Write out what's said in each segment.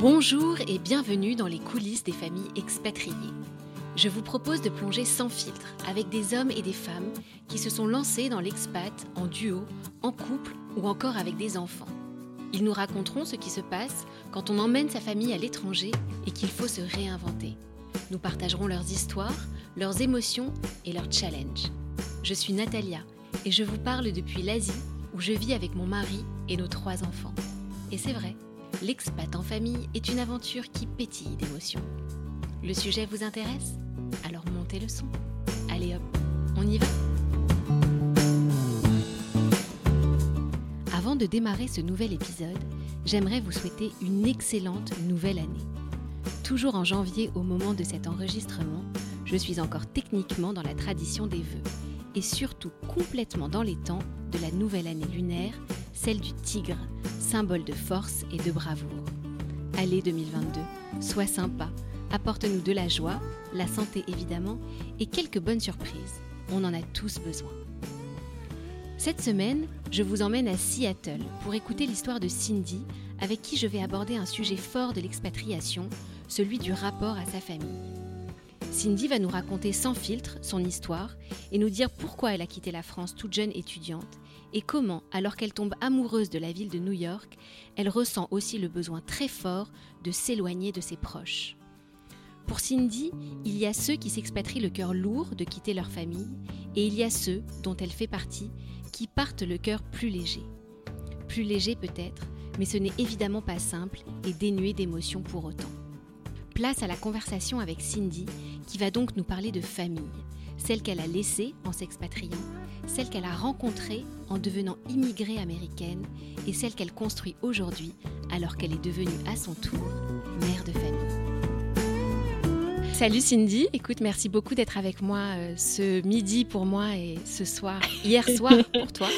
Bonjour et bienvenue dans les coulisses des familles expatriées. Je vous propose de plonger sans filtre avec des hommes et des femmes qui se sont lancés dans l'expat en duo, en couple ou encore avec des enfants. Ils nous raconteront ce qui se passe quand on emmène sa famille à l'étranger et qu'il faut se réinventer. Nous partagerons leurs histoires, leurs émotions et leurs challenges. Je suis Natalia et je vous parle depuis l'Asie où je vis avec mon mari et nos trois enfants. Et c'est vrai, l'expat en famille est une aventure qui pétille d'émotions. Le sujet vous intéresse? Alors montez le son. Allez hop, on y va Avant de démarrer ce nouvel épisode, j'aimerais vous souhaiter une excellente nouvelle année. Toujours en janvier au moment de cet enregistrement, je suis encore techniquement dans la tradition des vœux et surtout complètement dans les temps de la nouvelle année lunaire, celle du tigre, symbole de force et de bravoure. Allez 2022, sois sympa, apporte-nous de la joie, la santé évidemment, et quelques bonnes surprises. On en a tous besoin. Cette semaine, je vous emmène à Seattle pour écouter l'histoire de Cindy, avec qui je vais aborder un sujet fort de l'expatriation, celui du rapport à sa famille. Cindy va nous raconter sans filtre son histoire et nous dire pourquoi elle a quitté la France toute jeune étudiante et comment, alors qu'elle tombe amoureuse de la ville de New York, elle ressent aussi le besoin très fort de s'éloigner de ses proches. Pour Cindy, il y a ceux qui s'expatrient le cœur lourd de quitter leur famille et il y a ceux, dont elle fait partie, qui partent le cœur plus léger. Plus léger peut-être, mais ce n'est évidemment pas simple et dénué d'émotions pour autant. Place à la conversation avec Cindy, qui va donc nous parler de famille, celle qu'elle a laissée en s'expatriant, celle qu'elle a rencontrée en devenant immigrée américaine et celle qu'elle construit aujourd'hui alors qu'elle est devenue à son tour mère de famille. Salut Cindy, écoute, merci beaucoup d'être avec moi euh, ce midi pour moi et ce soir, hier soir pour toi.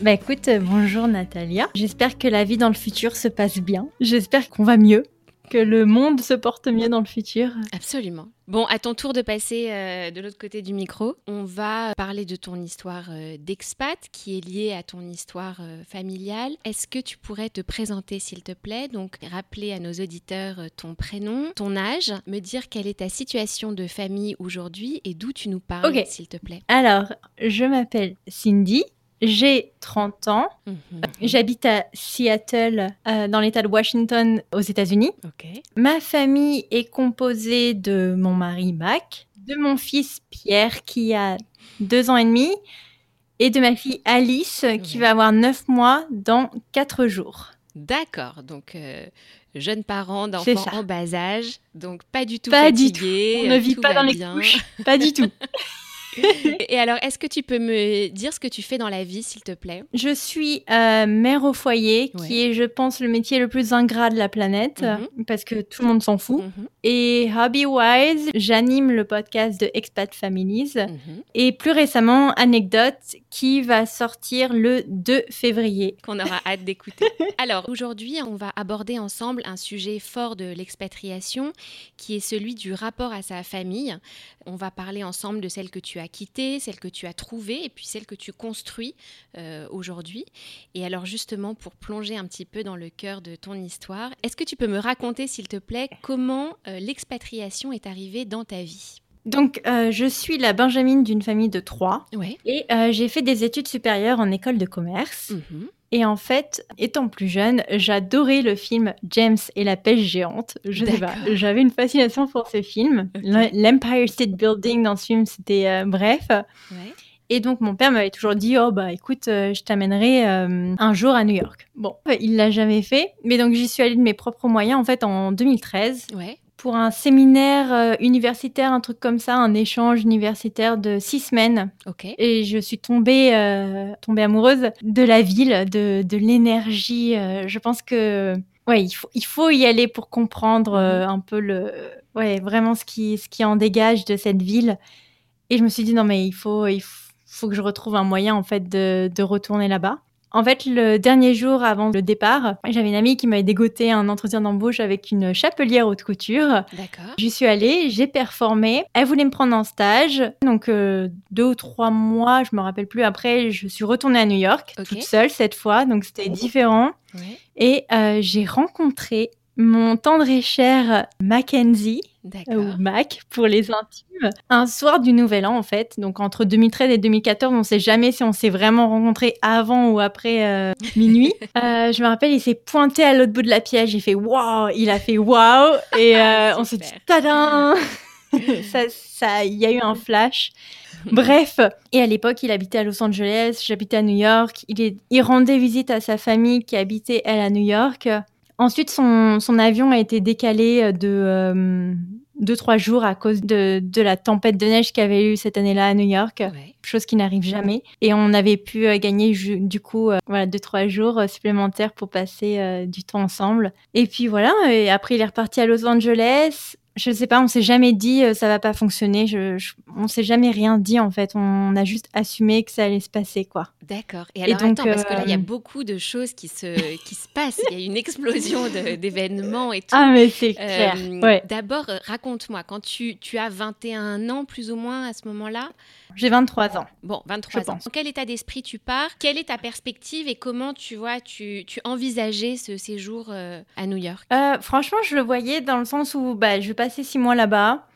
bah écoute, euh, bonjour Natalia. J'espère que la vie dans le futur se passe bien. J'espère qu'on va mieux que le monde se porte mieux dans le futur. Absolument. Bon, à ton tour de passer euh, de l'autre côté du micro, on va parler de ton histoire euh, d'expat qui est liée à ton histoire euh, familiale. Est-ce que tu pourrais te présenter, s'il te plaît? Donc, rappeler à nos auditeurs ton prénom, ton âge, me dire quelle est ta situation de famille aujourd'hui et d'où tu nous parles, s'il te plaît. Alors, je m'appelle Cindy. J'ai 30 ans. Mhm. J'habite à Seattle, euh, dans l'État de Washington, aux États-Unis. Ma famille est composée de mon mari Mac, de mon fils Pierre qui a deux ans et demi, et de ma fille Alice qui va avoir neuf mois dans quatre jours. D'accord, donc euh, jeunes parents d'enfants en bas âge, donc pas du tout pas Du tout. On ne vit pas dans les couches, pas du tout. Et alors, est-ce que tu peux me dire ce que tu fais dans la vie, s'il te plaît? Je suis euh, mère au foyer, qui est, je pense, le métier le plus ingrat de la planète, mhm. parce que tout le monde s'en fout. Mhm. Et hobby-wise, j'anime le podcast de Expat Families. Mhm. Et plus récemment, Anecdote, qui va sortir le 2 février. Qu'on aura hâte d'écouter. alors, aujourd'hui, on va aborder ensemble un sujet fort de l'expatriation, qui est celui du rapport à sa famille. On va parler ensemble de celle que tu as quitté, celle que tu as trouvée et puis celle que tu construis euh, aujourd'hui. Et alors justement, pour plonger un petit peu dans le cœur de ton histoire, est-ce que tu peux me raconter, s'il te plaît, comment euh, l'expatriation est arrivée dans ta vie? Donc, euh, je suis la Benjamine d'une famille de trois. Et j'ai fait des études supérieures en école de commerce. Mhm. Et en fait, étant plus jeune, j'adorais le film James et la pêche géante. Je sais pas, j'avais une fascination pour ce film. L'Empire State Building dans ce film, c'était euh, bref. Et donc mon père m'avait toujours dit oh bah écoute euh, je t'amènerai euh, un jour à New York. Bon, il l'a jamais fait, mais donc j'y suis allée de mes propres moyens en fait en 2013. Ouais pour un séminaire euh, universitaire, un truc comme ça, un échange universitaire de six semaines. Ok. Et je suis tombée, euh, tombée amoureuse de la ville, de, de l'énergie. Euh, je pense que ouais, il faut, il faut y aller pour comprendre mhm. un peu le, ouais, vraiment ce qui, ce qui en dégage de cette ville. Et je me suis dit non mais il faut, il faut que je retrouve un moyen en fait de, de retourner là-bas. En fait, le dernier jour avant le départ, j'avais une amie qui m'avait dégoté un entretien d'embauche avec une chapelière haute couture. D'accord. J'y suis allée, j'ai performé. Elle voulait me prendre en stage. Donc, euh, deux ou trois mois, je me rappelle plus. Après, je suis retournée à New York, toute seule cette fois. Donc, c'était différent. Et euh, j'ai rencontré mon tendre et cher Mackenzie, ou Mac pour les intimes, un soir du Nouvel An en fait. Donc entre 2013 et 2014, on ne sait jamais si on s'est vraiment rencontrés avant ou après euh, minuit. Euh, je me rappelle, il s'est pointé à l'autre bout de la pièce, j'ai fait waouh, il a fait waouh, et euh, on s'est dit tadam ça, ça, il y a eu un flash. Bref, et à l'époque, il habitait à Los Angeles, j'habitais à New York. Il, est, il rendait visite à sa famille qui habitait, elle, à New York. Ensuite, son, son avion a été décalé de euh, deux, trois jours à cause de, de la tempête de neige qu'il y avait eu cette année-là à New York, chose qui n'arrive jamais. Et on avait pu euh, gagner du coup euh, voilà, deux, trois jours supplémentaires pour passer du temps ensemble. Et puis voilà, et après il est reparti à Los Angeles je sais pas, on s'est jamais dit euh, ça va pas fonctionner. Je, on s'est jamais rien dit en fait. On a juste assumé que ça allait se passer quoi. D'accord. Et alors attends, parce que là il y a euh, beaucoup de choses qui se qui se passent. Il y a une explosion d'événements et tout. Ah mais c'est clair. Euh, ouais. D'abord, raconte-moi quand tu tu as 21 ans plus ou moins à ce moment-là? J'ai 23 ans. Bon, 23 ans. Dans quel état d'esprit tu pars? Quelle est ta perspective et comment tu vois, tu, tu envisageais ce séjour euh, à New York? Euh, Franchement, je le voyais dans le sens où bah, je vais passer six mois là-bas.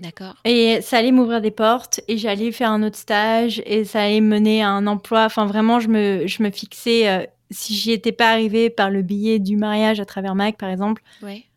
D'accord. Et ça allait m'ouvrir des portes et j'allais faire un autre stage et ça allait mener à un emploi. Enfin, vraiment, je me, je me fixais. Euh, si j'y étais pas arrivée par le billet du mariage à travers Mac, par exemple,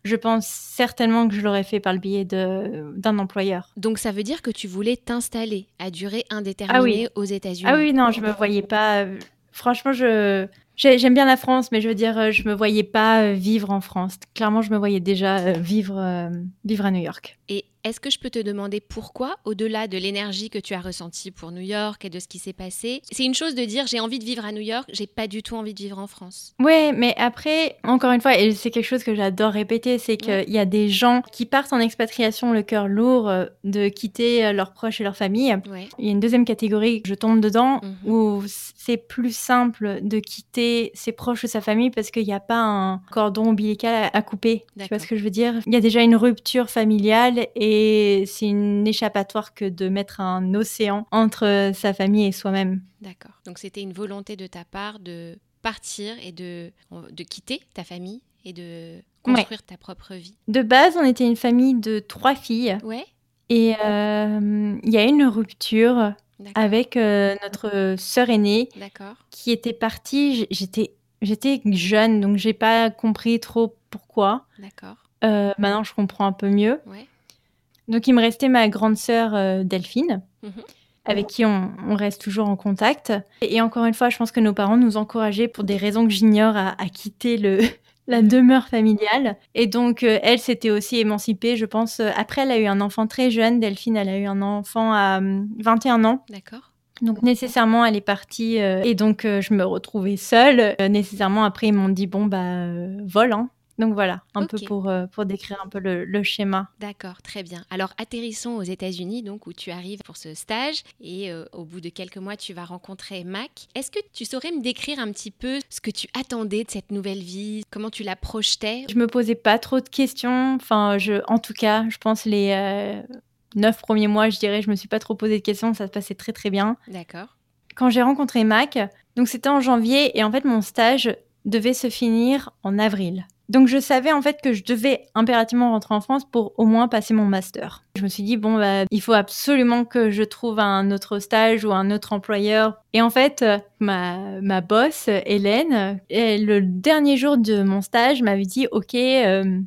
je pense certainement que je l'aurais fait par le billet d'un employeur. Donc ça veut dire que tu voulais t'installer à durée indéterminée ah aux États-Unis. Ah oui, non, je me voyais pas. Euh, franchement, je J'aime bien la France, mais je veux dire, euh, je me voyais pas vivre en France. Clairement, je me voyais déjà vivre, vivre à New York. Et est-ce que je peux te demander pourquoi, au-delà de l'énergie que tu as ressentie pour New York et de ce qui s'est passé C'est une chose de dire j'ai envie de vivre à New York, j'ai pas du tout envie de vivre en France. Ouais, mais après, encore une fois, et c'est quelque chose que j'adore répéter, c'est qu'il y a des gens qui partent en expatriation le cœur lourd euh, de quitter euh, leurs proches et leur famille. Il y a une deuxième catégorie, je tombe dedans, mhm. où c'est plus simple de quitter ses proches ou sa famille parce qu'il n'y a pas un cordon ombilical à couper. Tu vois ce que je veux dire? Il y a déjà une rupture familiale et c'est une échappatoire que de mettre un océan entre sa famille et soi-même. D'accord. Donc c'était une volonté de ta part de partir et de, de quitter ta famille et de construire ta propre vie. De base, on était une famille de trois filles. Ouais. Et euh, il y a une rupture avec euh, notre sœur aînée qui était partie. J'étais, j'étais jeune, donc j'ai pas compris trop pourquoi. D'accord. Euh, maintenant, je comprends un peu mieux. Ouais. Donc il me restait ma grande sœur euh, Delphine, mhm. avec qui on, reste toujours en contact. Et, encore une fois, je pense que nos parents nous encourageaient pour des raisons que j'ignore à, quitter le, la demeure familiale. Et donc, euh, elle s'était aussi émancipée, je pense. Après, elle a eu un enfant très jeune. Delphine, elle a eu un enfant à 21 ans. D'accord. Donc nécessairement, elle est partie euh, et donc je me retrouvais seule. nécessairement, après, ils m'ont dit bon bah vol, hein. Donc voilà, un peu pour, euh, pour décrire un peu le, schéma. D'accord, très bien. Alors atterrissons aux États-Unis, donc où tu arrives pour ce stage et euh, au bout de quelques mois, tu vas rencontrer Mac. Est-ce que tu saurais me décrire un petit peu ce que tu attendais de cette nouvelle vie, comment tu la projetais? Je me posais pas trop de questions. Enfin, je, en tout cas, je pense les euh, neuf premiers mois, je dirais, je me suis pas trop posé de questions. Ça se passait très très bien. D'accord. Quand j'ai rencontré Mac, donc c'était en janvier et en fait mon stage devait se finir en avril. Donc je savais en fait que je devais impérativement rentrer en France pour au moins passer mon master. Je me suis dit bon bah il faut absolument que je trouve un autre stage ou un autre employeur. Et en fait euh, ma ma boss Hélène, le dernier jour de mon stage m'avait dit ok euh,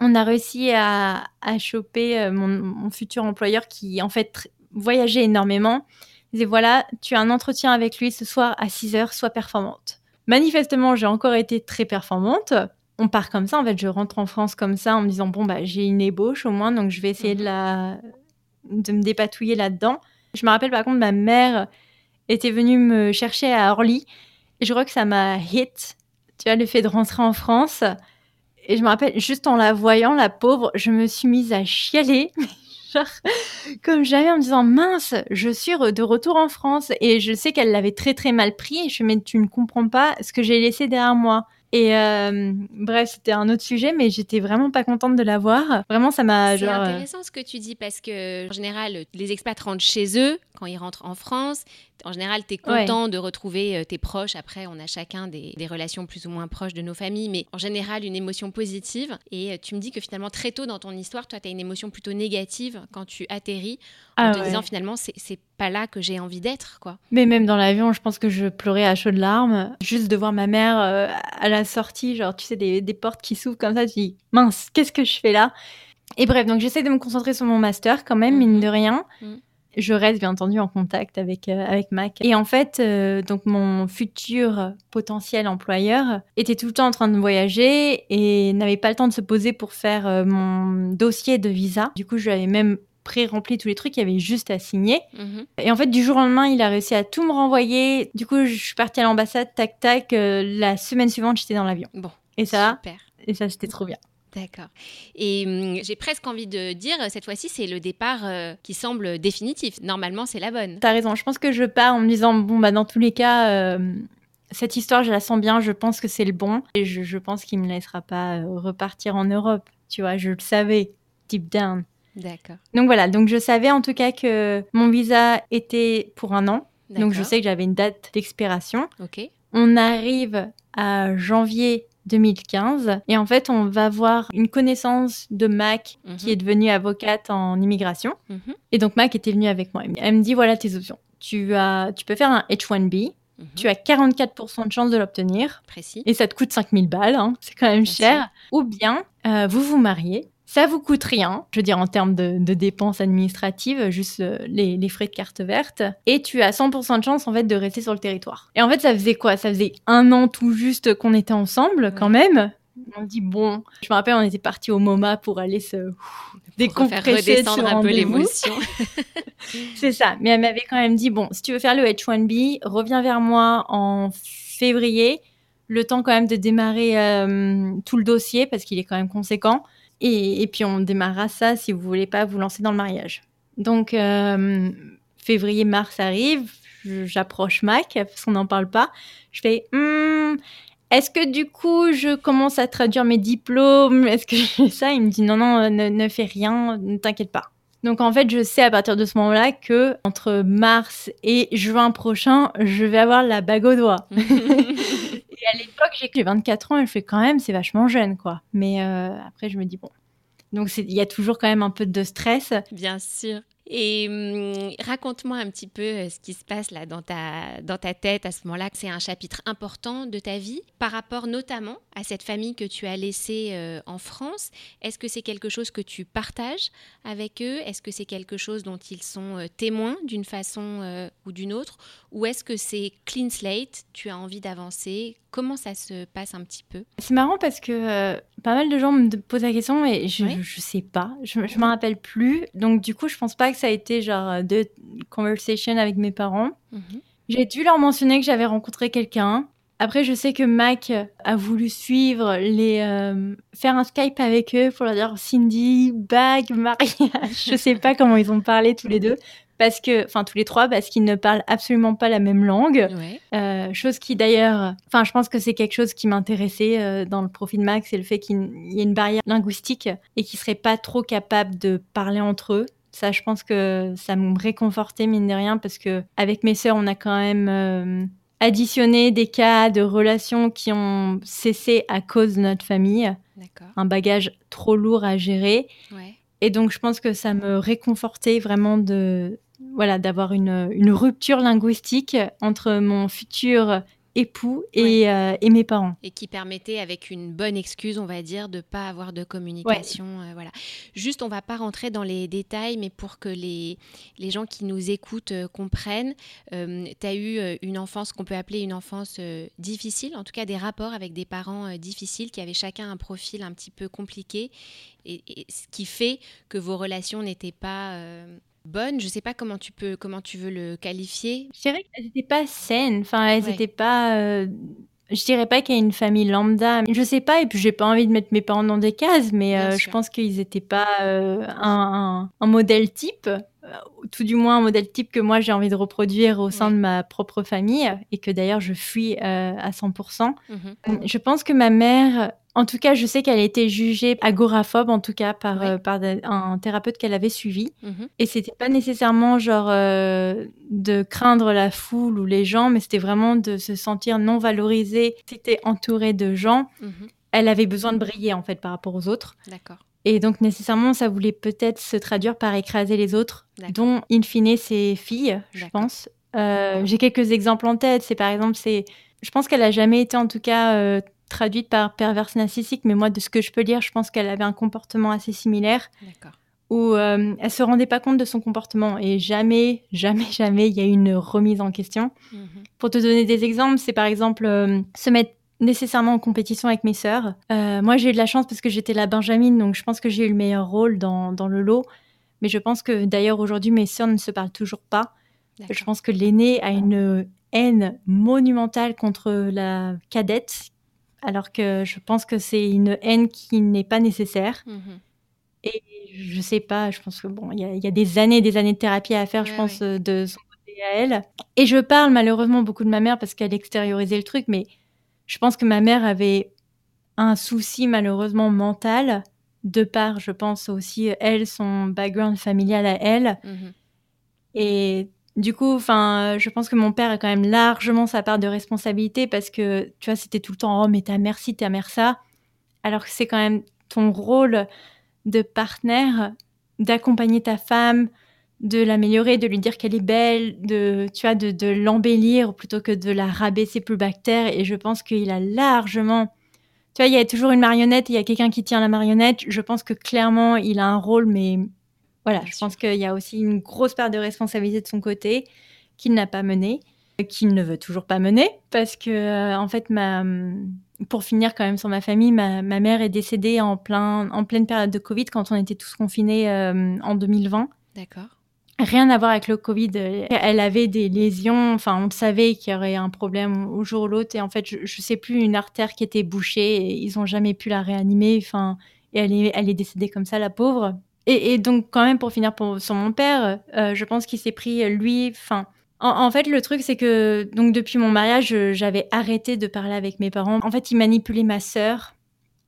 on a réussi à, à choper euh, mon, mon, futur employeur qui en fait voyageait énormément. Il disait voilà tu as un entretien avec lui ce soir à 6 heures sois performante. Manifestement j'ai encore été très performante on part comme ça. En fait, je rentre en France comme ça en me disant bon bah j'ai une ébauche au moins, donc je vais essayer de mhm. la de me dépatouiller là-dedans. Je me rappelle par contre ma mère était venue me chercher à Orly et je crois que ça m'a hit. Tu vois le fait de rentrer en France et je me rappelle juste en la voyant la pauvre, je me suis mise à chialer. Genre, comme jamais en me disant mince, je suis de retour en France et je sais qu'elle l'avait très très mal pris et je me mais tu ne comprends pas ce que j'ai laissé derrière moi. Et euh, bref, c'était un autre sujet, mais j'étais vraiment pas contente de l'avoir. Vraiment, ça m'a. C'est euh, intéressant ce que tu dis parce que en général, les expats rentrent chez eux quand ils rentrent en France. En général, tu es content de retrouver euh, tes proches. Après, on a chacun des, relations plus ou moins proches de nos familles, mais en général, une émotion positive. Et euh, tu me dis que finalement, très tôt dans ton histoire, toi, tu as une émotion plutôt négative quand tu atterris en ah te disant finalement, c'est pas là que j'ai envie d'être, quoi. Mais même dans l'avion, je pense que je pleurais à chaudes larmes. Juste de voir ma mère euh, à la sortie, genre, tu sais, des, portes qui s'ouvrent comme ça, tu dis, mince, qu'est-ce que je fais là? Et bref, donc j'essaie de me concentrer sur mon master quand même, mine mhm. de rien. Mhm je reste bien entendu en contact avec, euh, avec Mac. Et en fait, euh, donc mon futur potentiel employeur était tout le temps en train de voyager et n'avait pas le temps de se poser pour faire euh, mon dossier de visa. Du coup, je lui avais même pré-rempli tous les trucs, il y avait juste à signer. Mhm. Et en fait, du jour au lendemain, il a réussi à tout me renvoyer. Du coup, je suis partie à l'ambassade, tac, tac. la semaine suivante, j'étais dans l'avion. Bon. Et ça, super. Et ça, c'était trop bien. D'accord. Et hum, j'ai presque envie de dire, cette fois-ci, c'est le départ euh, qui semble définitif. Normalement, c'est la bonne. T'as raison. Je pense que je pars en me disant, bon, bah, dans tous les cas, euh, cette histoire, je la sens bien. Je pense que c'est le bon. Et je, pense qu'il me laissera pas euh, repartir en Europe. Tu vois, je le savais, deep down. D'accord. Donc voilà. Donc je savais en tout cas que mon visa était pour un an. Donc je sais que j'avais une date d'expiration. Ok. On arrive à janvier 2015. Et en fait, on va voir une connaissance de Mac qui mhm. est devenue avocate en immigration. Mhm. Et donc, Mac était venue avec moi. Elle me dit voilà tes options. Tu, as, tu peux faire un H1B. Mhm. Tu as 44% de chance de l'obtenir. Précis. Et ça te coûte 5000 balles. Hein. C'est quand même cher. Ou bien, euh, vous vous mariez ça vous coûte rien, je veux dire en termes de, dépenses administratives, juste euh, les, frais de carte verte. Et tu as 100% de chance en fait de rester sur le territoire. Et en fait, ça faisait quoi? Ça faisait un an tout juste qu'on était ensemble quand même. On dit bon, je me rappelle, on était parti au MoMA pour aller se décompresser, redescendre un peu l'émotion. C'est ça. Mais elle m'avait quand même dit bon, si tu veux faire le H1B, reviens vers moi en février, le temps quand même de démarrer euh, tout le dossier parce qu'il est quand même conséquent. Et, puis on démarrera ça si vous voulez pas vous lancer dans le mariage. Donc euh, février-mars arrive, j'approche Mac parce qu'on n'en parle pas. Je fais hmm, est-ce que du coup je commence à traduire mes diplômes? Est-ce que je fais ça? Il me dit non non ne, fais rien, ne t'inquiète pas. Donc en fait, je sais à partir de ce moment-là que entre mars et juin prochain, je vais avoir la bague au doigt. Et à l'époque, j'ai que 24 ans et je fais quand même, c'est vachement jeune, quoi. Mais euh, après, je me dis, bon. Donc, il y a toujours quand même un peu de stress. Bien sûr. Et hum, raconte-moi un petit peu euh, ce qui se passe là dans ta, dans ta tête à ce moment-là. C'est un chapitre important de ta vie par rapport notamment à cette famille que tu as laissée euh, en France. Est-ce que c'est quelque chose que tu partages avec eux? Est-ce que c'est quelque chose dont ils sont euh, témoins d'une façon ou d'une autre? Ou est-ce que c'est clean slate Tu as envie d'avancer? Comment ça se passe un petit peu? C'est marrant parce que pas mal de gens me posent la question et je ne sais pas. Je ne me rappelle plus. Donc du coup, je pense pas que ça a été genre euh, de conversation avec mes parents. Mhm. J'ai dû leur mentionner que j'avais rencontré quelqu'un. Après, je sais que Mac a voulu suivre les euh, faire un Skype avec eux pour leur dire Cindy, bague, mariage. je sais pas comment ils ont parlé tous les deux parce que, enfin tous les trois, parce qu'ils ne parlent absolument pas la même langue. Euh, chose qui d'ailleurs, enfin je pense que c'est quelque chose qui m'intéressait dans le profil de Mac, c'est le fait qu'il y ait une barrière linguistique et qu'ils seraient pas trop capables de parler entre eux. Ça, je pense que ça me réconfortait, mine de rien, parce que avec mes sœurs, on a quand même euh, additionné des cas de relations qui ont cessé à cause de notre famille. Un bagage trop lourd à gérer. Et donc, je pense que ça me réconfortait vraiment de voilà d'avoir une, une rupture linguistique entre mon futur époux euh, et, mes parents. Et qui permettait, avec une bonne excuse, on va dire, de ne pas avoir de communication. Euh, voilà. Juste, on va pas rentrer dans les détails, mais pour que les, les gens qui nous écoutent euh, comprennent, tu as eu une enfance qu'on peut appeler une enfance difficile, en tout cas des rapports avec des parents difficiles qui avaient chacun un profil un petit peu compliqué, et, et ce qui fait que vos relations n'étaient pas bonne. Je sais pas comment tu peux, comment tu veux le qualifier. Je dirais qu'elles n'étaient pas saines. Enfin, elles n'étaient pas. Euh, je dirais pas qu'il y a une famille lambda. Je sais pas, et puis j'ai pas envie de mettre mes parents dans des cases, mais euh, je pense qu'ils n'étaient pas euh, un, un, modèle type. tout du moins un modèle type que moi j'ai envie de reproduire au sein de ma propre famille et que d'ailleurs je fuis à 100%. Mhm. Je pense que ma mère en tout cas, je sais qu'elle a été jugée agoraphobe, en tout cas, par, euh, par un thérapeute qu'elle avait suivi. Mhm. Et c'était pas nécessairement genre euh, de craindre la foule ou les gens, mais c'était vraiment de se sentir non valorisée. C'était entourée de gens. Mhm. Elle avait besoin de briller, en fait, par rapport aux autres. D'accord. Et donc, nécessairement, ça voulait peut-être se traduire par écraser les autres, dont, in fine, ses filles, je pense. Euh, j'ai quelques exemples en tête. C'est par exemple, c'est, je pense qu'elle a jamais été, en tout cas, traduite par perverse narcissique, mais moi, de ce que je peux lire, je pense qu'elle avait un comportement assez similaire. Où euh, elle se rendait pas compte de son comportement et jamais, jamais, jamais il y a eu une remise en question. Mhm. Pour te donner des exemples, c'est par exemple euh, se mettre nécessairement en compétition avec mes sœurs. Euh, moi, j'ai eu de la chance parce que j'étais la Benjamine, donc je pense que j'ai eu le meilleur rôle dans, dans le lot. Mais je pense que d'ailleurs aujourd'hui, mes sœurs ne se parlent toujours pas. Je pense que l'aînée a une haine monumentale contre la cadette alors que je pense que c'est une haine qui n'est pas nécessaire. Mhm. Et je sais pas, je pense que bon, il y, a des années, des années de thérapie à faire, je pense, euh, de son côté à elle. Et je parle malheureusement beaucoup de ma mère parce qu'elle extériorisait le truc, mais je pense que ma mère avait un souci malheureusement mental de par, je pense aussi, elle, son background familial à elle. Mhm. Et du coup, enfin, je pense que mon père a quand même largement sa part de responsabilité parce que, tu vois, c'était tout le temps, oh, mais ta mère ci, ta mère ça. Alors que c'est quand même ton rôle de partenaire d'accompagner ta femme, de l'améliorer, de lui dire qu'elle est belle, de, tu vois, de, de l'embellir plutôt que de la rabaisser plus bactère. Et je pense qu'il a largement, tu vois, il y a toujours une marionnette, il y a quelqu'un qui tient la marionnette. Je pense que clairement, il a un rôle, mais voilà, je pense qu'il y a aussi une grosse part de responsabilité de son côté qu'il n'a pas menée, qu'il ne veut toujours pas mener, parce que euh, en fait, ma, pour finir quand même sur ma famille, ma, mère est décédée en, plein, en pleine période de Covid quand on était tous confinés euh, en 2020. D'accord. Rien à voir avec le Covid. Elle avait des lésions, enfin, on savait qu'il y aurait un problème au jour ou l'autre. Et en fait, je ne sais plus, une artère qui était bouchée et ils n'ont jamais pu la réanimer. Enfin, et elle est, elle est décédée comme ça, la pauvre. Et, donc, quand même, pour finir pour, sur mon père, euh, je pense qu'il s'est pris, lui, enfin. En, fait, le truc, c'est que donc depuis mon mariage, j'avais arrêté de parler avec mes parents. En fait, il manipulait ma sœur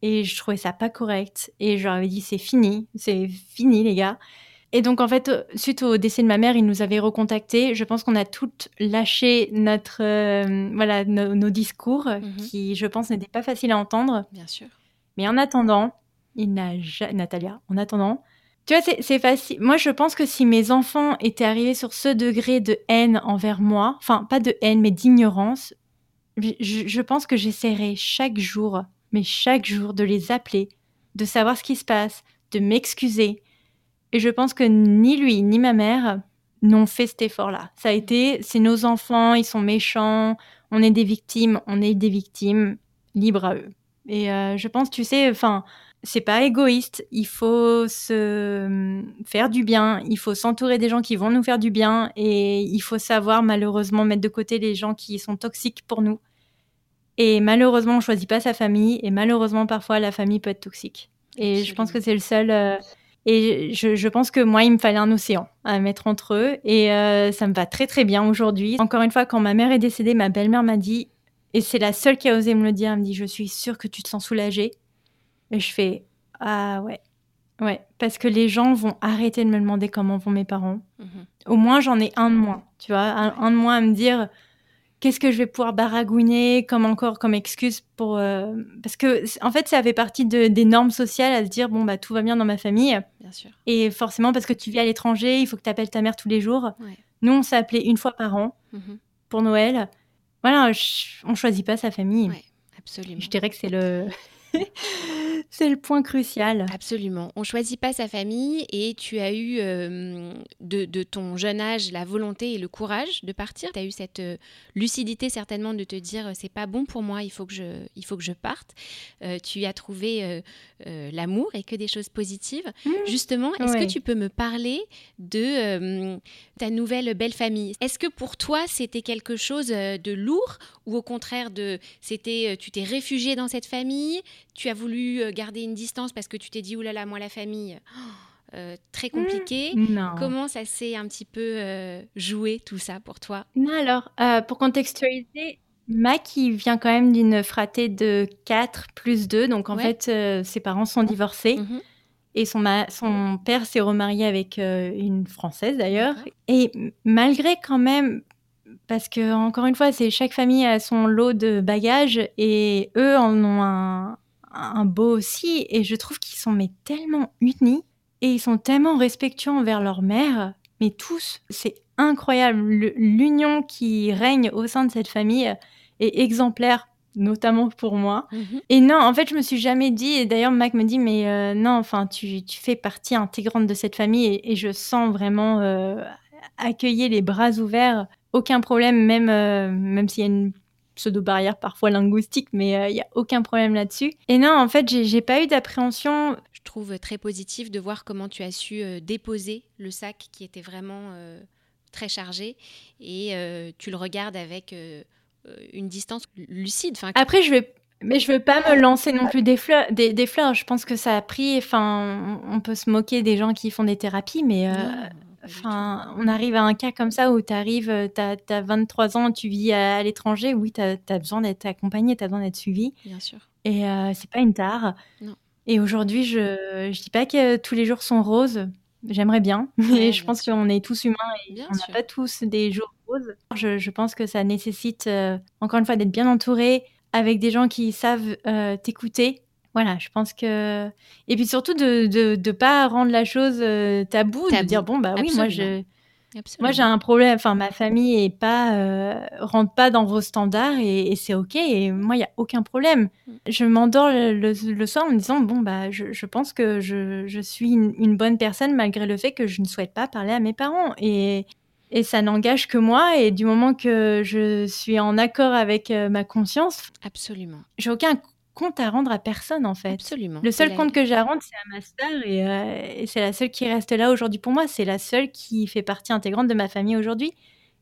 et je trouvais ça pas correct. Et je leur avais dit, c'est fini, c'est fini, les gars. Et donc, en fait, suite au décès de ma mère, il nous avait recontactés. Je pense qu'on a toutes lâché notre, euh, voilà, nos discours, mhm. qui, je pense, n'étaient pas faciles à entendre. Bien sûr. Mais en attendant, il n'a jamais, Natalia, en attendant, tu vois, c'est facile. Moi, je pense que si mes enfants étaient arrivés sur ce degré de haine envers moi, enfin, pas de haine, mais d'ignorance, je, pense que j'essaierais chaque jour, mais chaque jour, de les appeler, de savoir ce qui se passe, de m'excuser. Et je pense que ni lui, ni ma mère n'ont fait cet effort-là. Ça a été, c'est nos enfants, ils sont méchants, on est des victimes, on est des victimes, libres à eux. Et euh, je pense, tu sais, enfin, c'est pas égoïste. Il faut se hum, faire du bien. Il faut s'entourer des gens qui vont nous faire du bien. Et il faut savoir, malheureusement, mettre de côté les gens qui sont toxiques pour nous. Et malheureusement, on choisit pas sa famille. Et malheureusement, parfois, la famille peut être toxique. Et je pense que c'est le seul. Euh, et je, pense que moi, il me fallait un océan à mettre entre eux. Et euh, ça me va très, très bien aujourd'hui. Encore une fois, quand ma mère est décédée, ma belle-mère m'a dit, et c'est la seule qui a osé me le dire, elle me dit Je suis sûre que tu te sens soulagée. Et je fais Ah ouais. Ouais, parce que les gens vont arrêter de me demander comment vont mes parents. Mhm. Au moins, j'en ai un de moins, tu vois, un, de moins à me dire qu'est-ce que je vais pouvoir baragouiner comme encore comme excuse pour euh, parce que en fait ça fait partie de, des normes sociales à se dire bon bah tout va bien dans ma famille bien sûr et forcément parce que tu vis à l'étranger il faut que tu appelles ta mère tous les jours nous on s'est appelé une fois par an mhm. pour Noël voilà on choisit pas sa famille absolument je dirais que c'est le C'est le point crucial. Absolument. On choisit pas sa famille et tu as eu euh, de, ton jeune âge la volonté et le courage de partir. Tu as eu cette euh, lucidité certainement de te dire c'est pas bon pour moi, il faut que je, il faut que je parte. Euh, tu as trouvé l'amour et que des choses positives. Mmh. Justement, est-ce que tu peux me parler de ta nouvelle belle famille? Est-ce que pour toi c'était quelque chose de lourd ou au contraire de c'était tu t'es réfugié dans cette famille? Tu as voulu euh, garder une distance parce que tu t'es dit, oulala, moi la famille, très compliqué. Comment ça s'est un petit peu joué tout ça pour toi? Non, alors, pour contextualiser, Mac, il vient quand même d'une fratrie de 4 plus 2. Donc, en fait, ses parents sont divorcés. Mhm. Et son, son père s'est remarié avec une Française d'ailleurs. Et malgré quand même parce que encore une fois, c'est chaque famille a son lot de bagages et eux en ont un, un beau aussi. Et je trouve qu'ils sont mais tellement unis et ils sont tellement respectueux envers leur mère. Mais tous, c'est incroyable. L'union qui règne au sein de cette famille est exemplaire notamment pour moi. Mhm. Et non, en fait, je me suis jamais dit, et d'ailleurs, Mac me dit, mais euh, non, enfin, tu, tu, fais partie intégrante de cette famille, et, je sens vraiment euh, accueillir les bras ouverts aucun problème, même, euh, même s'il y a une pseudo-barrière parfois linguistique, mais euh, il n'y a aucun problème là-dessus. Et non, en fait, j'ai pas eu d'appréhension. Je trouve très positif de voir comment tu as su euh, déposer le sac qui était vraiment très chargé et tu le regardes avec une distance lucide. Après, je vais mais je veux pas me lancer non plus des fleurs. Des, fleurs. Je pense que ça a pris. Enfin, on peut se moquer des gens qui font des thérapies, mais Enfin, on arrive à un cas comme ça où tu arrives, tu as, 23 ans, tu vis à, l'étranger, oui, tu as, besoin d'être accompagné, tu as besoin d'être suivi. Bien sûr. Et euh, c'est pas une tare. Non. Et aujourd'hui, je ne dis pas que tous les jours sont roses. J'aimerais bien, mais je pense qu'on est tous humains et on n'a pas tous des jours roses. Je, pense que ça nécessite, euh, encore une fois, d'être bien entouré avec des gens qui savent euh, t'écouter, voilà, je pense que. Et puis surtout de ne pas rendre la chose euh, tabou, de dire bon, bah oui, moi, je. Moi, j'ai un problème. Enfin, ma famille est pas euh, rentre pas dans vos standards et, c'est ok. Et moi, il y a aucun problème. Mm. Je m'endors le, soir en me disant bon bah, je, pense que je, je suis une, bonne personne malgré le fait que je ne souhaite pas parler à mes parents et et ça n'engage que moi. Et du moment que je suis en accord avec euh, ma conscience, absolument, j'ai aucun compte à rendre à personne en fait. Absolument. Le seul compte que j'ai à rendre, c'est à ma sœur euh, et, c'est la seule qui reste là aujourd'hui pour moi. C'est la seule qui fait partie intégrante de ma famille aujourd'hui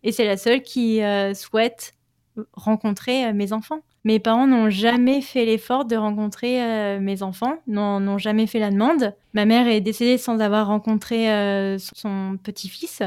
et c'est la seule qui euh, souhaite rencontrer euh, mes enfants. Mes parents n'ont jamais fait l'effort de rencontrer mes enfants, n'ont jamais fait la demande. Ma mère est décédée sans avoir rencontré son petit-fils.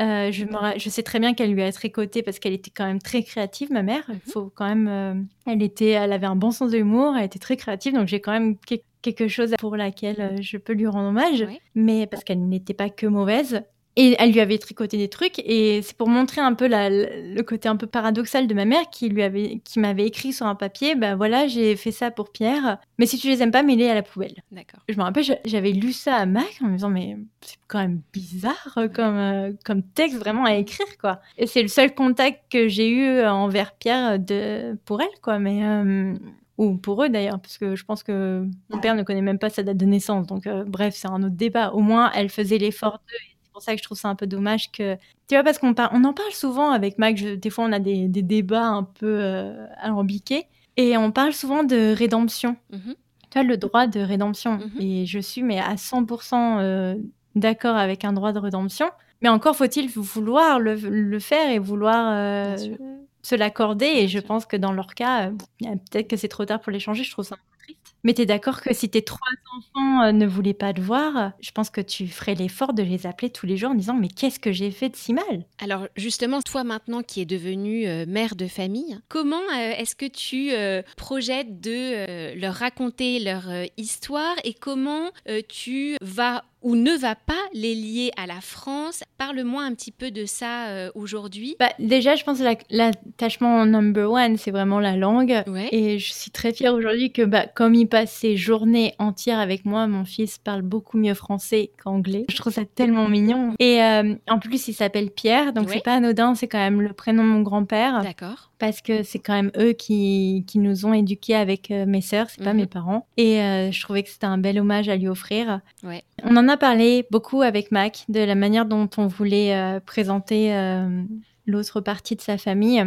Euh, je, je, sais très bien qu'elle lui a tricoté parce qu'elle était quand même très créative, ma mère. Mhm. faut quand même. Euh, elle était, elle avait un bon sens de l'humour, elle était très créative, donc j'ai quand même quelque chose pour laquelle euh, je peux lui rendre hommage. Mais parce qu'elle n'était pas que mauvaise. Et elle lui avait tricoté des trucs et c'est pour montrer un peu le côté un peu paradoxal de ma mère qui lui avait qui m'avait écrit sur un papier ben voilà j'ai fait ça pour Pierre mais si tu les aimes pas mets-les à la poubelle. D'accord. Je me rappelle j'avais lu ça à Mac en me disant mais c'est quand même bizarre comme euh, comme texte vraiment à écrire quoi. Et c'est le seul contact que j'ai eu envers Pierre de pour elle quoi mais euh, ou pour eux d'ailleurs, parce que je pense que mon père ne connaît même pas sa date de naissance. Donc, euh, bref, c'est un autre débat. Au moins, elle faisait l'effort d'eux pour ça que je trouve ça un peu dommage que. Tu vois, parce qu'on on en parle souvent avec Mac, des fois on a des, débats un peu euh, alambiqués, et on parle souvent de rédemption. Mm-hmm. Tu vois, le droit de rédemption. Mm-hmm. Et je suis mais à 100% euh, d'accord avec un droit de rédemption. Mais encore faut-il vouloir le, faire et vouloir euh, se l'accorder. Et je pense que dans leur cas, peut-être que c'est trop tard pour l'échanger. Je trouve ça mais tu es d'accord que si tes trois enfants euh, ne voulaient pas te voir, je pense que tu ferais l'effort de les appeler tous les jours en disant Mais qu'est-ce que j'ai fait de si mal? Alors, justement, toi maintenant qui es devenue euh, mère de famille, comment euh, est-ce que tu projettes de leur raconter leur histoire et comment tu vas ou ne va pas les lier à la France? Parle-moi un petit peu de ça euh, aujourd'hui. Bah, déjà, je pense que l'attachement number one, c'est vraiment la langue. Et je suis très fière aujourd'hui que, bah, comme il passe ses journées entières avec moi, mon fils parle beaucoup mieux français qu'anglais. Je trouve ça tellement mignon. Et euh, en plus, il s'appelle Pierre, donc c'est pas anodin, c'est quand même le prénom de mon grand-père. D'accord parce que c'est quand même eux qui, qui, nous ont éduqués avec euh, mes sœurs, c'est pas mhm. mes parents. Et je trouvais que c'était un bel hommage à lui offrir. Ouais. On en a parlé beaucoup avec Mac de la manière dont on voulait euh, présenter euh, l'autre partie de sa famille.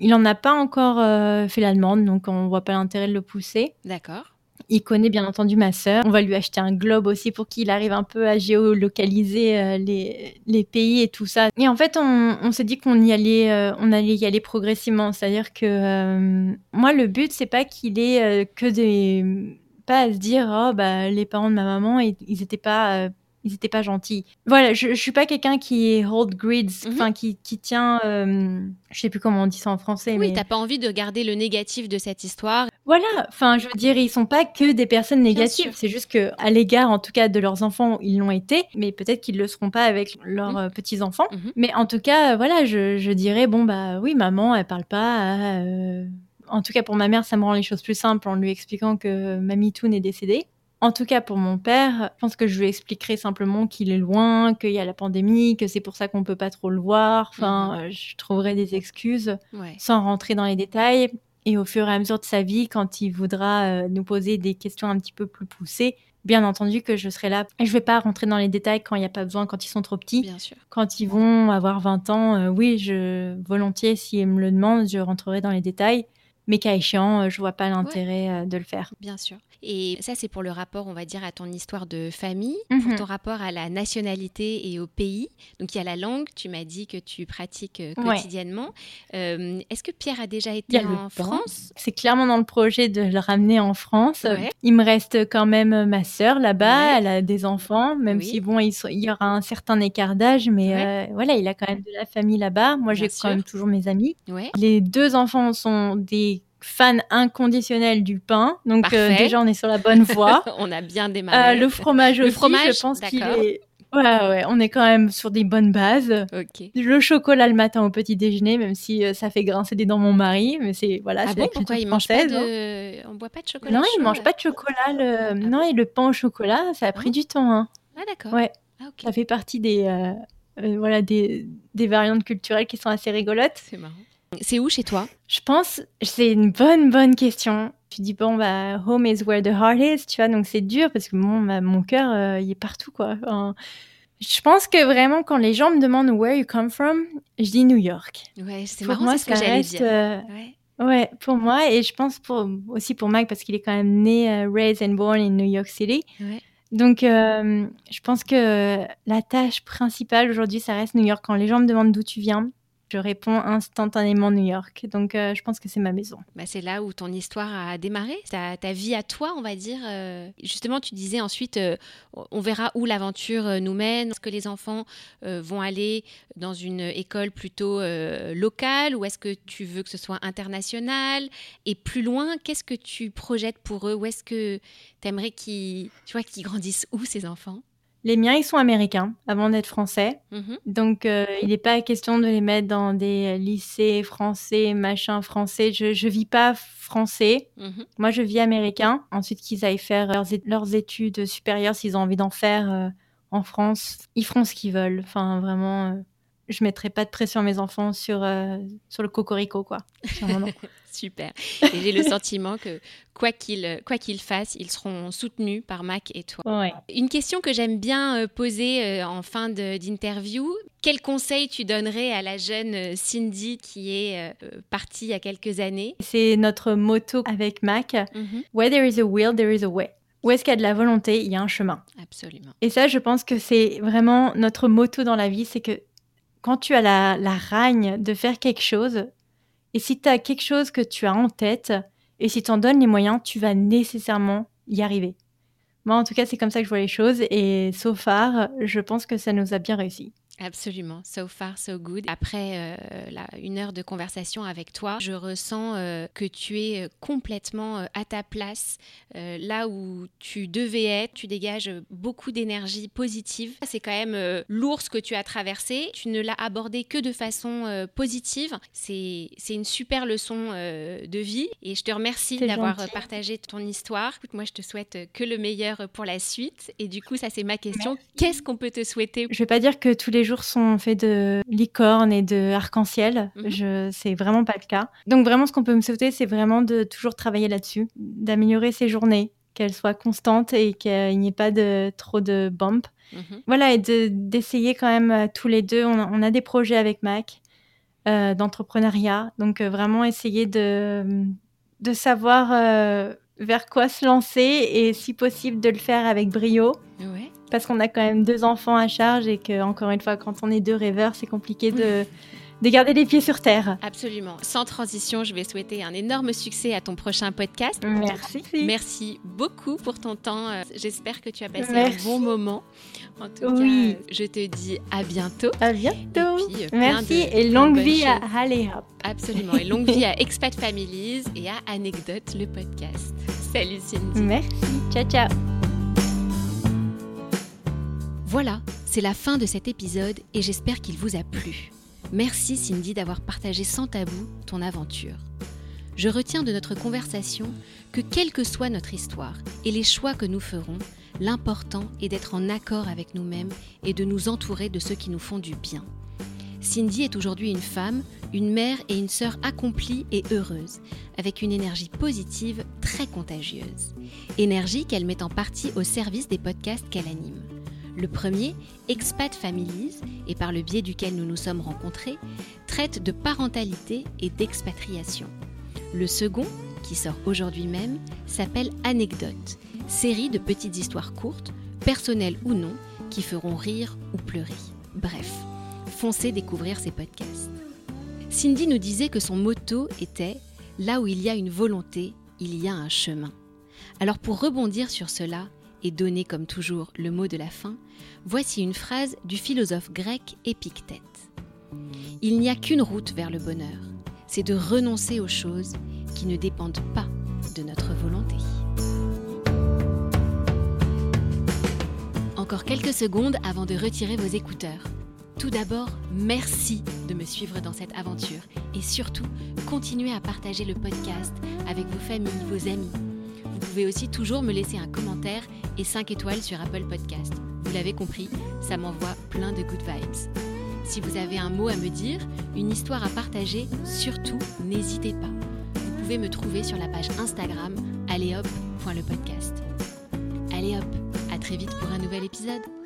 Il n'en a pas encore euh, fait la demande, donc on voit pas l'intérêt de le pousser. D'accord. Il connaît bien entendu ma sœur. On va lui acheter un globe aussi pour qu'il arrive un peu à géolocaliser les, les, pays et tout ça. Et en fait, on, on s'est dit qu'on y allait, on allait y aller progressivement. C'est-à-dire que moi, le but, c'est pas qu'il ait que des pas à se dire oh bah les parents de ma maman ils n'étaient pas euh, ils étaient pas gentils. Voilà, je, je suis pas quelqu'un qui hold grids, mhm. enfin qui, qui, tient, euh, je sais plus comment on dit ça en français. Oui, t'as pas envie de garder le négatif de cette histoire. Voilà, enfin je veux dire, ils sont pas que des personnes négatives, c'est juste que à l'égard, en tout cas, de leurs enfants, ils l'ont été, mais peut-être qu'ils le seront pas avec leurs mhm. euh, petits enfants. Mhm. Mais en tout cas, voilà, je, je, dirais bon bah oui, maman, elle parle pas. Euh, en tout cas, pour ma mère, ça me rend les choses plus simples en lui expliquant que Mamie Toon est décédée. En tout cas, pour mon père, je pense que je lui expliquerai simplement qu'il est loin, qu'il y a la pandémie, que c'est pour ça qu'on peut pas trop le voir. Enfin, mhm. je trouverai des excuses sans rentrer dans les détails. Et au fur et à mesure de sa vie, quand il voudra euh, nous poser des questions un petit peu plus poussées, bien entendu que je serai là. Et je vais pas rentrer dans les détails quand il n'y a pas besoin, quand ils sont trop petits. Bien sûr. Quand ils vont avoir 20 ans, euh, oui, je volontiers, s'ils me le demandent, je rentrerai dans les détails. Mais cas échéant, euh, je vois pas l'intérêt de le faire. Bien sûr. Et ça, c'est pour le rapport, on va dire, à ton histoire de famille, pour mhm. ton rapport à la nationalité et au pays. Donc, il y a la langue, tu m'as dit que tu pratiques euh, quotidiennement. Euh, est-ce que Pierre a déjà été en France? C'est clairement dans le projet de le ramener en France. Il me reste quand même ma sœur là-bas, elle a des enfants, même si, bon, il, y aura un certain écart d'âge, mais euh, voilà, il a quand même de la famille là-bas. Moi, j'ai quand même toujours mes amis. Les deux enfants sont des fan inconditionnel du pain. Donc euh, déjà, on est sur la bonne voie. on a bien démarré. Euh, le fromage aussi, fromage, je pense qu'il est... Ouais, ouais, on est quand même sur des bonnes bases. Le chocolat le matin au petit déjeuner, même si euh, ça fait grincer des dents mon mari, mais c'est voilà, ah bon, pourquoi il mange pas de... Hein. On boit pas de chocolat Non, il mange pas de chocolat. Le... Ah non, et le pain au chocolat, ça a ah pris du temps. Hein. Ah d'accord. Ouais. Ça fait partie des voilà des, des variantes culturelles qui sont assez rigolotes. C'est marrant. C'est où chez toi? Je pense, c'est une bonne, bonne question. Tu dis, bon, bah, home is where the heart is, tu vois, donc c'est dur parce que mon, mon cœur, euh, il est partout, quoi. je pense que vraiment, quand les gens me demandent where you come from, je dis New York. Ouais, c'est marrant, moi, ce que j'allais dire. Euh, ouais. pour moi, et je pense pour, aussi pour Mike, parce qu'il est quand même né, uh, raised and born in New York City. Ouais. Donc, je pense que la tâche principale aujourd'hui, ça reste New York. Quand les gens me demandent d'où tu viens, je réponds instantanément New York. Donc, euh, je pense que c'est ma maison. Bah, c'est là où ton histoire a démarré, ta, ta vie à toi, on va dire. Euh. justement, tu disais ensuite, euh, on verra où l'aventure nous mène. Est-ce que les enfants vont aller dans une école plutôt locale ou est-ce que tu veux que ce soit international? Et plus loin, qu'est-ce que tu projettes pour eux? Où est-ce que tu aimerais qu'ils grandissent où ces enfants? Les miens, ils sont américains avant d'être français. Mhm. Donc, euh, il n'est pas question de les mettre dans des lycées français, machin français. Je ne vis pas français. Mhm. Moi, je vis américain. Ensuite, qu'ils aillent faire leurs, études supérieures, s'ils ont envie d'en faire euh, en France, ils feront ce qu'ils veulent. Enfin, vraiment, euh, je ne mettrai pas de pression à mes enfants sur, sur le cocorico, quoi. Super. Et j'ai le sentiment que quoi qu'ils quoi qu'ils fassent, ils seront soutenus par Mac et toi. Une question que j'aime bien euh, poser euh, en fin d'interview. Quel conseil tu donnerais à la jeune euh, Cindy qui est partie il y a quelques années? C'est notre motto avec Mac. Mhm. Where there is a will, there is a way. Où est-ce qu'il y a de la volonté, il y a un chemin. Absolument. Et ça, je pense que c'est vraiment notre motto dans la vie, c'est que quand tu as la, la ragne de faire quelque chose, et si tu as quelque chose que tu as en tête, et si tu en donnes les moyens, tu vas nécessairement y arriver. Moi, en tout cas, c'est comme ça que je vois les choses. Et so far, je pense que ça nous a bien réussi. Absolument, so far so good. Après euh, une heure de conversation avec toi, je ressens euh, que tu es euh, complètement à ta place, là où tu devais être. Tu dégages beaucoup d'énergie positive. C'est quand même lourd ce que tu as traversé. Tu ne l'as abordé que de façon positive. C'est une super leçon de vie et je te remercie d'avoir partagé ton histoire. moi, je te souhaite que le meilleur pour la suite. Et du coup, ça c'est ma question. Qu'est-ce qu'on peut te souhaiter? Je vais pas dire que tous les jours sont faits de licorne et de arc-en-ciel. Mhm. Je c'est vraiment pas le cas. Donc vraiment, ce qu'on peut me souhaiter, c'est vraiment de toujours travailler là-dessus, d'améliorer ses journées, qu'elles soient constantes et qu'il n'y ait pas de trop de bump. Mhm. Voilà, et d'essayer quand même euh, tous les deux. On a, des projets avec Mac euh, d'entrepreneuriat, donc euh, vraiment essayer de de savoir vers quoi se lancer et si possible de le faire avec brio. Ouais parce qu'on a quand même deux enfants à charge et que, encore une fois, quand on est deux rêveurs, c'est compliqué de de garder les pieds sur terre. Absolument. Sans transition, je vais souhaiter un énorme succès à ton prochain podcast. Merci. Merci beaucoup pour ton temps. Euh, j'espère que tu as passé un bon moment. En tout cas, je te dis à bientôt. À bientôt. Et Merci et longue vie à Allez Hop. Absolument. Et longue vie à Expat Families et à Anecdote, le podcast. Salut Cindy. Merci. Ciao, ciao. Voilà, c'est la fin de cet épisode et j'espère qu'il vous a plu. Merci Cindy d'avoir partagé sans tabou ton aventure. Je retiens de notre conversation que quelle que soit notre histoire et les choix que nous ferons, l'important est d'être en accord avec nous-mêmes et de nous entourer de ceux qui nous font du bien. Cindy est aujourd'hui une femme, une mère et une sœur accomplie et heureuse, avec une énergie positive très contagieuse. Énergie qu'elle met en partie au service des podcasts qu'elle anime. Le premier, Expat Families, et par le biais duquel nous nous sommes rencontrés, traite de parentalité et d'expatriation. Le second, qui sort aujourd'hui même, s'appelle Anecdote, série de petites histoires courtes, personnelles ou non, qui feront rire ou pleurer. Bref, foncez découvrir ces podcasts. Cindy nous disait que son motto était Là où il y a une volonté, il y a un chemin. Alors pour rebondir sur cela, et donner comme toujours le mot de la fin, voici une phrase du philosophe grec Épictète. Il n'y a qu'une route vers le bonheur, c'est de renoncer aux choses qui ne dépendent pas de notre volonté. Encore quelques secondes avant de retirer vos écouteurs. Tout d'abord, merci de me suivre dans cette aventure et surtout, continuez à partager le podcast avec vos familles, vos amis pouvez aussi toujours me laisser un commentaire et 5 étoiles sur Apple Podcast. Vous l'avez compris, ça m'envoie plein de good vibes. Si vous avez un mot à me dire, une histoire à partager, surtout n'hésitez pas. Vous pouvez me trouver sur la page Instagram alléhop.lepodcast. Allez hop, à très vite pour un nouvel épisode.